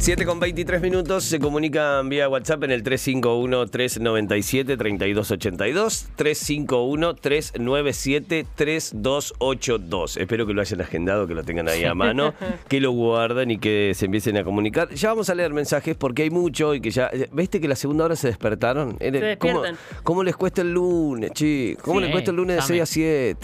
7 con 23 minutos se comunican vía WhatsApp en el 351-397-3282. 351-397-3282. Espero que lo hayan agendado, que lo tengan ahí a mano, que lo guarden y que se empiecen a comunicar. Ya vamos a leer mensajes porque hay mucho y que ya. ¿Viste que la segunda hora se despertaron? Se despiertan. ¿Cómo, cómo les cuesta el lunes, chicos? ¿Cómo Sí, les cuesta el lunes de también. 6 a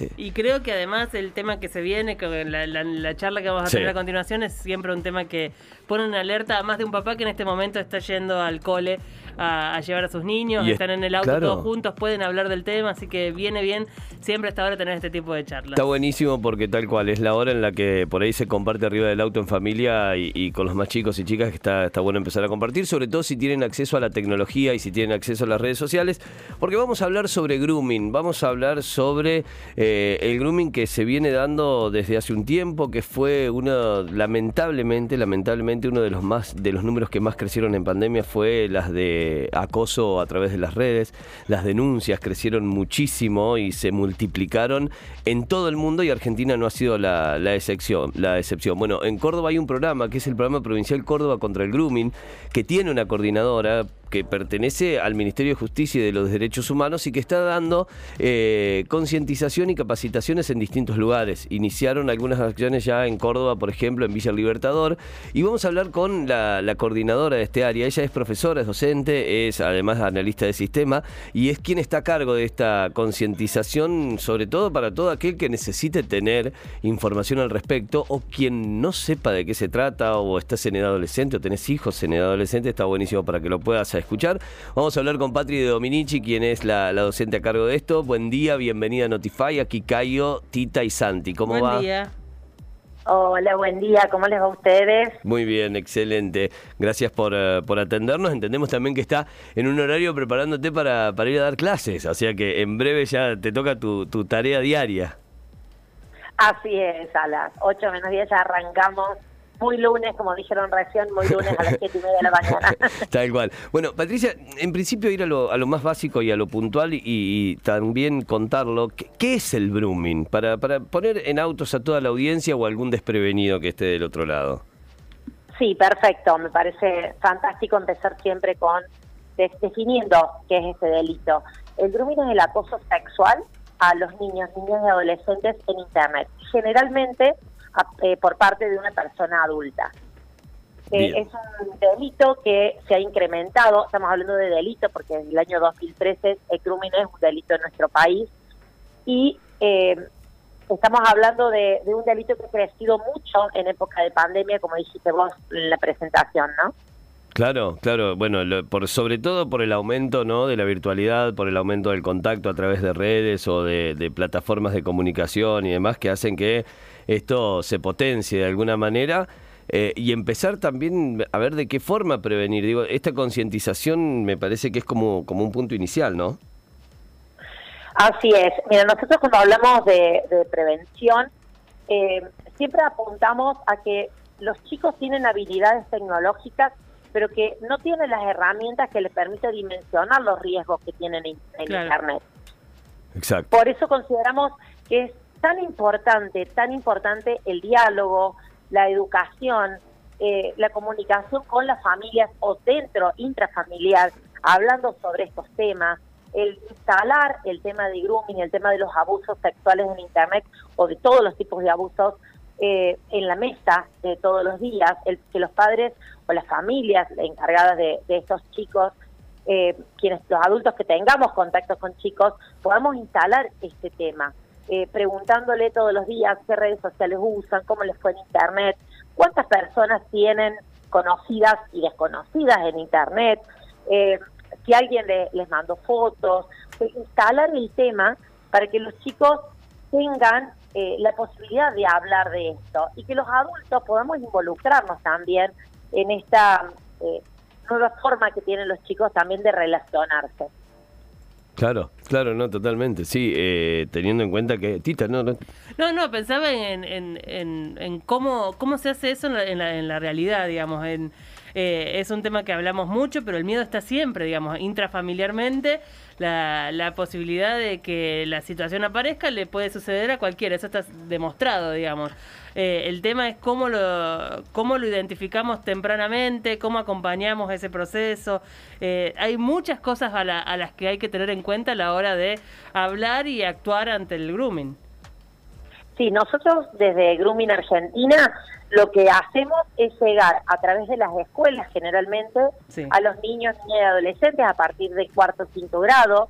7? Y creo que además el tema que se viene, la, la- la charla que vamos a Sí. tener a continuación, es siempre un tema que pone en alerta a más de un papá que en este momento está yendo al cole a, a llevar a sus niños, Y están en el auto claro. todos juntos, pueden hablar del tema, así que viene bien siempre hasta ahora tener este tipo de charlas. Está buenísimo porque tal cual es la hora en la que por ahí se comparte arriba del auto en familia y, y con los más chicos y chicas que está, está bueno empezar a compartir, sobre todo si tienen acceso a la tecnología y si tienen acceso a las redes sociales, porque vamos a hablar sobre grooming, vamos a hablar sobre eh, el grooming que se viene dando desde hace un tiempo, que fue uno, lamentablemente, lamentablemente uno de los más, de los números que más crecieron en pandemia fue las de acoso a través de las redes, las denuncias crecieron muchísimo y se multiplicaron en todo el mundo y Argentina no ha sido la, excepción, la excepción. Bueno, en Córdoba hay un programa que es el programa provincial Córdoba contra el grooming, que tiene una coordinadora que pertenece al Ministerio de Justicia y de los Derechos Humanos y que está dando eh, concientización y capacitaciones en distintos lugares. Iniciaron algunas acciones ya en Córdoba, por ejemplo, en Villa Libertador, y vamos a hablar con la, la coordinadora de este área. Ella es profesora, es docente, es además analista de sistema y es quien está a cargo de esta concientización, sobre todo para todo aquel que necesite tener información al respecto o quien no sepa de qué se trata o estás en edad adolescente o tenés hijos en edad adolescente, está buenísimo para que lo puedas escuchar. Vamos a hablar con Patri de Dominici, quien es la, la docente a cargo de esto. Buen día, bienvenida a Notify, aquí Cayo, Tita y Santi. ¿Cómo Buen va? día. Hola, buen día, ¿cómo les va a ustedes? Muy bien, excelente. Gracias por, eh, por atendernos. Entendemos también que está en un horario preparándote para, para ir a dar clases, o sea que en breve ya te toca tu, tu tarea diaria. Así es, a las 8 menos 10 ya arrancamos, muy lunes, como dijeron recién, muy lunes a las 7 y media de la mañana. Tal cual. Bueno, Patricia, en principio ir a lo, a lo más básico y a lo puntual y, y también contarlo. ¿Qué, qué es el grooming? Para, para poner en autos a toda la audiencia o algún desprevenido que esté del otro lado. Sí, perfecto, me parece fantástico empezar siempre con de- definiendo qué es este delito. El grooming es el acoso sexual a los niños, niñas y adolescentes en Internet, generalmente eh, por parte de una persona adulta. Eh, es un delito que se ha incrementado, estamos hablando de delito porque en el año 2013 el grooming es un delito en nuestro país y eh, estamos hablando de, de un delito que ha crecido mucho en época de pandemia, como dijiste vos en la presentación, ¿no? Claro, claro. Bueno, lo- por, sobre todo por el aumento ¿no? de la virtualidad, por el aumento del contacto a través de redes o de, de plataformas de comunicación y demás que hacen que esto se potencie de alguna manera. eh, y empezar también a ver de qué forma prevenir. Digo, esta concientización me parece que es como, como un punto inicial, ¿no? Así es. Mira, nosotros cuando hablamos de, de prevención, eh, siempre apuntamos a que los chicos tienen habilidades tecnológicas, pero que no tienen las herramientas que les permiten dimensionar los riesgos que tienen en, en Claro. Internet. Exacto. Por eso consideramos que es tan importante, tan importante el diálogo, la educación, eh, la comunicación con las familias o dentro, intrafamiliar, hablando sobre estos temas, el instalar el tema de grooming, el tema de los abusos sexuales en Internet o de todos los tipos de abusos eh, en la mesa de todos los días, el, que los padres o las familias encargadas de, de estos chicos eh, quienes los adultos que tengamos contactos con chicos podamos instalar este tema, eh, preguntándole todos los días qué redes sociales usan, cómo les fue en internet, cuántas personas tienen conocidas y desconocidas en internet, eh, si alguien le- les mandó fotos, eh, instalar el tema para que los chicos tengan eh, la posibilidad de hablar de esto y que los adultos podamos involucrarnos también en esta eh, nueva forma que tienen los chicos también de relacionarse. Claro, claro, no, totalmente. Sí, eh, teniendo en cuenta que. Tita, no, no. No, no, pensaba en, en, en, en cómo, cómo se hace eso en la, en la, en la realidad, digamos, en, eh, es un tema que hablamos mucho, pero el miedo está siempre, digamos, intrafamiliarmente, la, la posibilidad de que la situación aparezca le puede suceder a cualquiera, eso está demostrado, digamos. Eh, el tema es cómo lo, cómo lo identificamos tempranamente, cómo acompañamos ese proceso. Eh, hay muchas cosas a, a las que hay que tener en cuenta a la hora de hablar y actuar ante el grooming. Sí, nosotros desde Grooming Argentina lo que hacemos es llegar a través de las escuelas generalmente a los niños, niñas y adolescentes a partir de cuarto o quinto grado,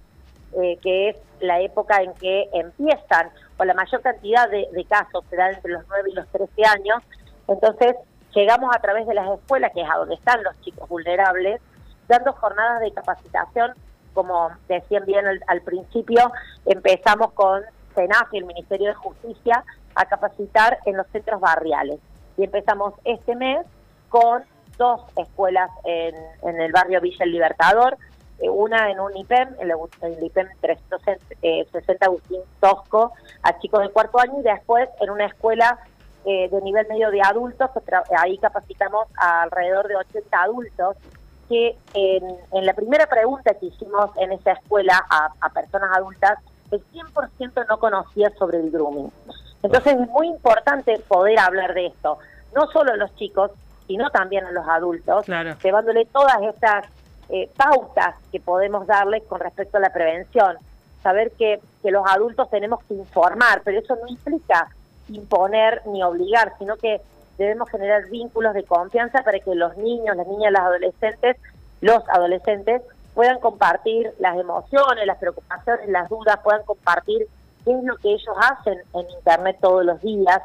eh, que es la época en que empiezan, o la mayor cantidad de, casos se dan entre los 9 y los 13 años, entonces llegamos a través de las escuelas, que es a donde están los chicos vulnerables, dando jornadas de capacitación, como decían bien al, al principio, empezamos con Y el Ministerio de Justicia a capacitar en los centros barriales. Y empezamos este mes con dos escuelas en, en el barrio Villa El Libertador, eh, una en un IPEM, el, el IPEM 360 Agustín Tosco, a chicos de cuarto año, y después en una escuela eh, de nivel medio de adultos, ahí capacitamos a alrededor de 80 adultos, que en, la primera pregunta que hicimos en esa escuela a, a personas adultas, el 100% no conocía sobre el grooming. Entonces es muy importante poder hablar de esto, no solo a los chicos, sino también a los adultos, llevándole todas estas eh, pautas que podemos darles con respecto a la prevención. Saber que, que los adultos tenemos que informar, pero eso no implica imponer ni obligar, sino que debemos generar vínculos de confianza para que los niños, las niñas, los adolescentes, los adolescentes puedan compartir las emociones, las preocupaciones, las dudas, puedan compartir qué es lo que ellos hacen en Internet todos los días.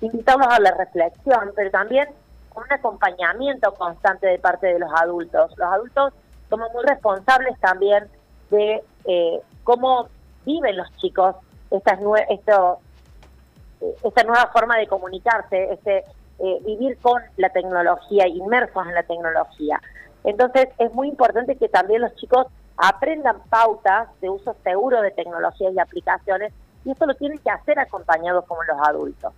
Invitamos a la reflexión, pero también un acompañamiento constante de parte de los adultos. Los adultos somos muy responsables también de eh, cómo viven los chicos esta, esto, eh, esta nueva forma de comunicarse, este, eh, vivir con la tecnología, inmersos en la tecnología. Entonces es muy importante que también los chicos aprendan pautas de uso seguro de tecnologías y aplicaciones y esto lo tienen que hacer acompañados como los adultos.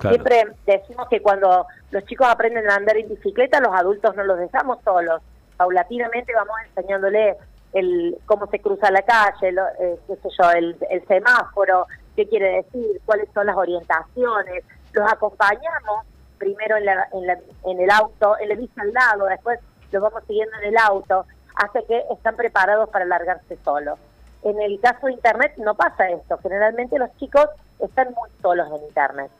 Siempre decimos que cuando los chicos aprenden a andar en bicicleta, los adultos no los dejamos solos. Paulatinamente vamos enseñándoles el cómo se cruza la calle, eh, qué sé yo, el, semáforo, qué quiere decir, cuáles son las orientaciones. Los acompañamos primero en, la, en, la, en el auto, en la vista al lado, después los vamos siguiendo en el auto, hace que están preparados para largarse solos. En el caso de Internet no pasa esto, generalmente los chicos están muy solos en Internet.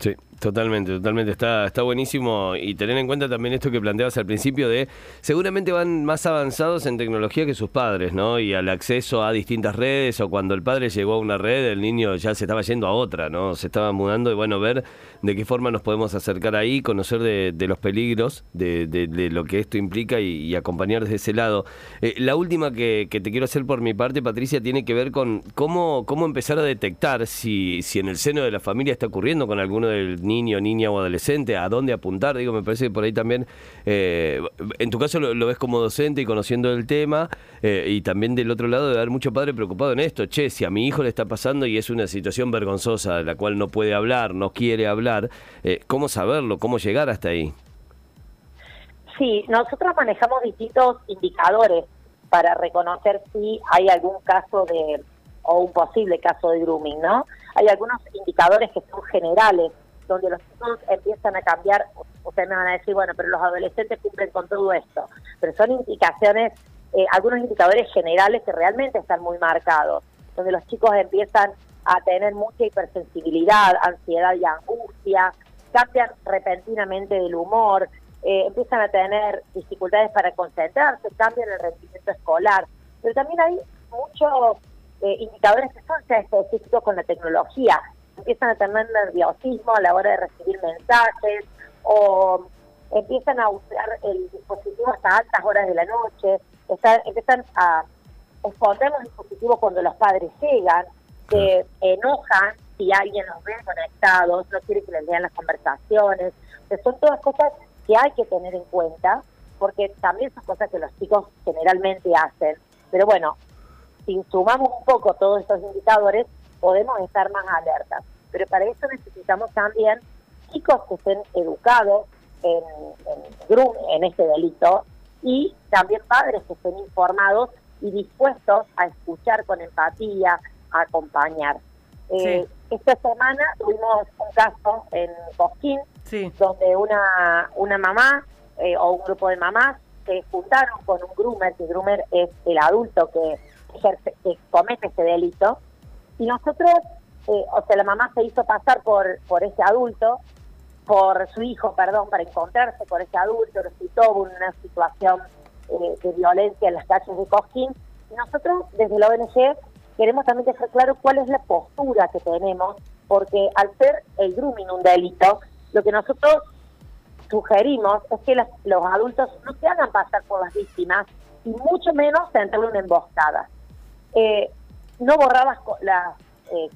Sí, totalmente, totalmente. Está, está buenísimo. Y tener en cuenta también esto que planteabas al principio de seguramente van más avanzados en tecnología que sus padres, ¿no? Y al acceso a distintas redes, o cuando el padre llegó a una red, el niño ya se estaba yendo a otra, ¿no? Se estaba mudando y bueno, ver de qué forma nos podemos acercar ahí, conocer de, los peligros, de, de, lo que esto implica y, acompañar desde ese lado. Eh, la última que, que, te quiero hacer por mi parte, Patricia, tiene que ver con cómo, cómo empezar a detectar si, si en el seno de la familia está ocurriendo con alguno del niño, niña o adolescente, a dónde apuntar. Digo, me parece que por ahí también, eh, en tu caso lo, ves como docente y conociendo el tema, eh, y también del otro lado de haber mucho padre preocupado en esto. Che, si a mi hijo le está pasando y es una situación vergonzosa de la cual no puede hablar, no quiere hablar, eh, ¿cómo saberlo? ¿Cómo llegar hasta ahí? Sí, nosotros manejamos distintos indicadores para reconocer si hay algún caso de o un posible caso de grooming, ¿no? Hay algunos indicadores que son generales donde los chicos empiezan a cambiar, ustedes me van a decir, bueno, pero los adolescentes cumplen con todo esto, pero son indicaciones, eh, algunos indicadores generales que realmente están muy marcados, donde los chicos empiezan a tener mucha hipersensibilidad, ansiedad y angustia, cambian repentinamente del humor, eh, empiezan a tener dificultades para concentrarse, cambian el rendimiento escolar, pero también hay muchos eh, indicadores que son específicos con la tecnología empiezan a tener nerviosismo a la hora de recibir mensajes o empiezan a usar el dispositivo hasta altas horas de la noche, empiezan a esconder los dispositivos cuando los padres llegan, se enojan si alguien los ve conectados, no quiere que les vean las conversaciones. son todas cosas que hay que tener en cuenta, porque también son cosas que los chicos generalmente hacen. Pero bueno, si sumamos un poco todos estos indicadores, podemos estar más alertas. Pero para eso necesitamos también chicos que estén educados, en, en, en este delito y también padres que estén informados y dispuestos a escuchar con empatía, a acompañar. Eh, esta semana tuvimos un caso en Cosquín, donde una, una mamá eh, o un grupo de mamás se juntaron con un groomer, que groomer es el adulto que, que comete ese delito, y nosotros, eh, o sea, la mamá se hizo pasar por, por ese adulto, por su hijo, perdón, para encontrarse con ese adulto, resultó una situación eh, de violencia en las calles de Cosquín, y nosotros desde la ONG queremos también dejar claro cuál es la postura que tenemos, porque al ser el grooming un delito, lo que nosotros sugerimos es que los adultos no se hagan pasar por las víctimas y mucho menos entre una emboscada. Eh, no borrar las, eh,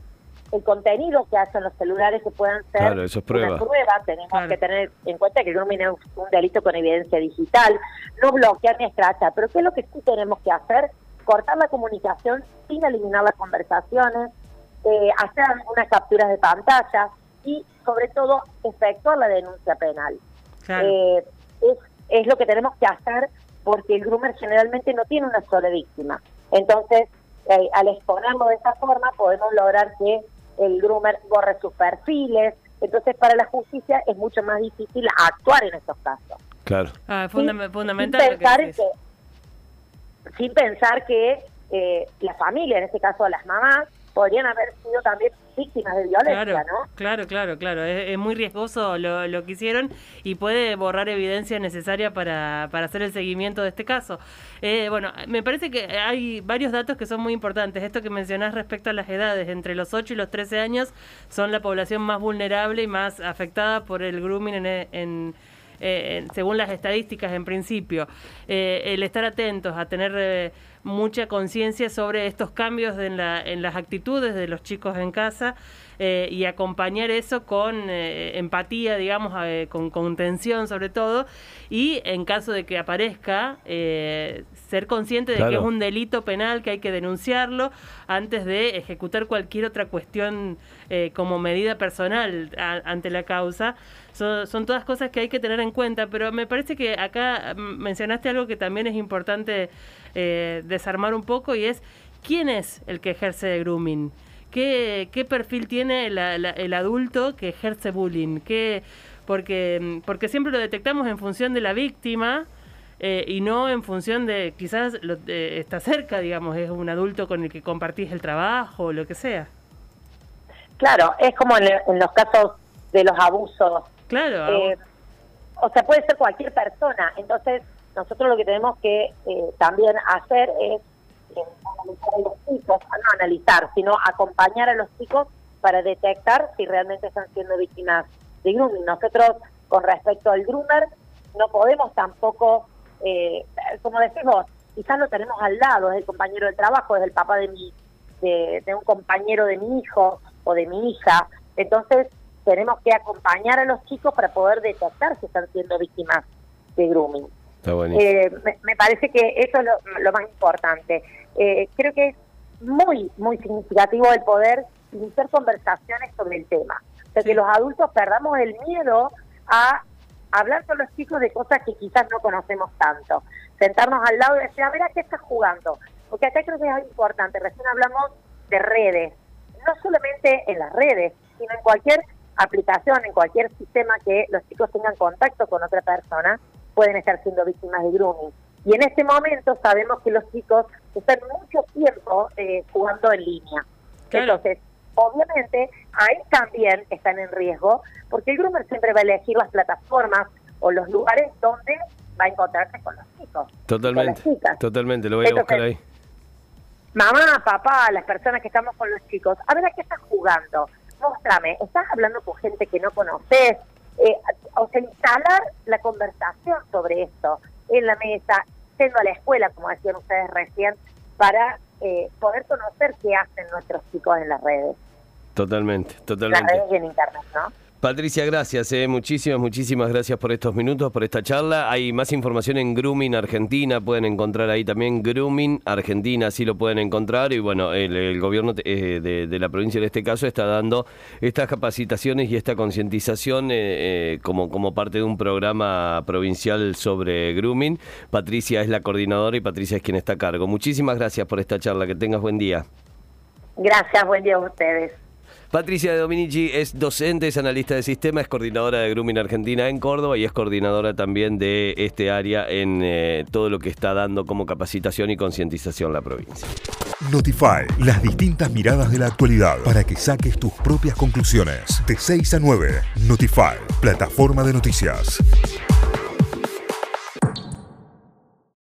el contenido que hacen los celulares que puedan ser claro, eso es prueba. Tenemos que tener en cuenta que el grooming es un delito con evidencia digital, no bloquear ni escrachar, pero ¿qué es lo que sí tenemos que hacer? Cortar la comunicación sin eliminar las conversaciones, eh, hacer algunas capturas de pantalla y sobre todo efectuar la denuncia penal. Eh, es, es lo que tenemos que hacer porque el groomer generalmente no tiene una sola víctima. Entonces, eh, al exponerlo de esa forma, podemos lograr que el groomer borre sus perfiles. Entonces, para la justicia es mucho más difícil actuar en estos casos. Claro. Ah, fundamental. Sin pensar, que, sin pensar que eh, la familia, en este caso las mamás, podrían haber sido también víctimas de violencia, claro, ¿no? Claro, claro, claro. Es, muy riesgoso lo, lo, que hicieron y puede borrar evidencia necesaria para, para hacer el seguimiento de este caso. Eh, bueno, me parece que hay varios datos que son muy importantes. Esto que mencionás respecto a las edades, entre los 8 y los 13 años son la población más vulnerable y más afectada por el grooming en, en eh, según las estadísticas en principio, eh, el estar atentos a tener eh, mucha conciencia sobre estos cambios en, la, en las actitudes de los chicos en casa eh, y acompañar eso con eh, empatía, digamos, eh, con contención sobre todo, y en caso de que aparezca, ser consciente de que es un delito penal, que hay que denunciarlo antes de ejecutar cualquier otra cuestión como medida personal ante la causa. Son, son, todas cosas que hay que tener en cuenta, pero me parece que acá mencionaste algo que también es importante desarmar un poco y es quién es el que ejerce grooming. ¿Qué, qué perfil tiene el adulto que ejerce bullying? ¿Qué, porque, porque siempre lo detectamos en función de la víctima eh, y no en función de quizás lo, está cerca, digamos, es un adulto con el que compartís el trabajo o lo que sea. Claro, es como en, los casos de los abusos. Claro. Eh, o sea, puede ser cualquier persona. Entonces, nosotros lo que tenemos que eh, también hacer es analizar a los chicos, no analizar, sino acompañar a los chicos para detectar si realmente están siendo víctimas de grooming. Nosotros, con respecto al groomer, no podemos tampoco, eh, como decimos, quizás lo tenemos al lado, es el compañero de trabajo, es el papá de mi, de, de un compañero de mi hijo o de mi hija. Entonces, tenemos que acompañar a los chicos para poder detectar si están siendo víctimas de grooming. Eh, me, parece que eso es lo, más importante. Eh, creo que es muy, muy significativo el poder iniciar conversaciones sobre el tema. O sea, que los adultos perdamos el miedo a hablar con los chicos de cosas que quizás no conocemos tanto. Sentarnos al lado y decir, a ver, ¿a qué estás jugando? Porque acá creo que es importante. Recién hablamos de redes. No solamente en las redes, sino en cualquier aplicación, en cualquier sistema que los chicos tengan contacto con otra persona, pueden estar siendo víctimas de grooming. Y en este momento sabemos que los chicos están mucho tiempo eh, jugando en línea. Entonces, obviamente, ahí también están en riesgo, porque el groomer siempre va a elegir las plataformas o los lugares donde va a encontrarse con los chicos. Totalmente. Totalmente, lo voy a buscar ahí. Mamá, papá, las personas que estamos con los chicos, a ver a qué estás jugando. Muéstrame, ¿estás hablando con gente que no conoces? Eh, o sea, instalar la conversación sobre esto en la mesa, yendo a la escuela, como decían ustedes recién, para eh, poder conocer qué hacen nuestros chicos en las redes. Totalmente, totalmente. En las redes y en internet, ¿no? Patricia, gracias, eh. muchísimas, muchísimas gracias por estos minutos, por esta charla. Hay más información en Grooming Argentina, pueden encontrar ahí también Grooming Argentina, así lo pueden encontrar. Y bueno, el, gobierno eh, de, la provincia en este caso está dando estas capacitaciones y esta concientización eh, como, como parte de un programa provincial sobre grooming. Patricia es la coordinadora y Patricia es quien está a cargo. Muchísimas gracias por esta charla, que tengas buen día. Gracias, buen día a ustedes. Patricia Dominici es docente, es analista de sistema, es coordinadora de Grooming Argentina en Córdoba y es coordinadora también de este área en eh, todo lo que está dando como capacitación y concientización la provincia. Notify, las distintas miradas de la actualidad para que saques tus propias conclusiones. De 6 a 9, Notify, plataforma de noticias.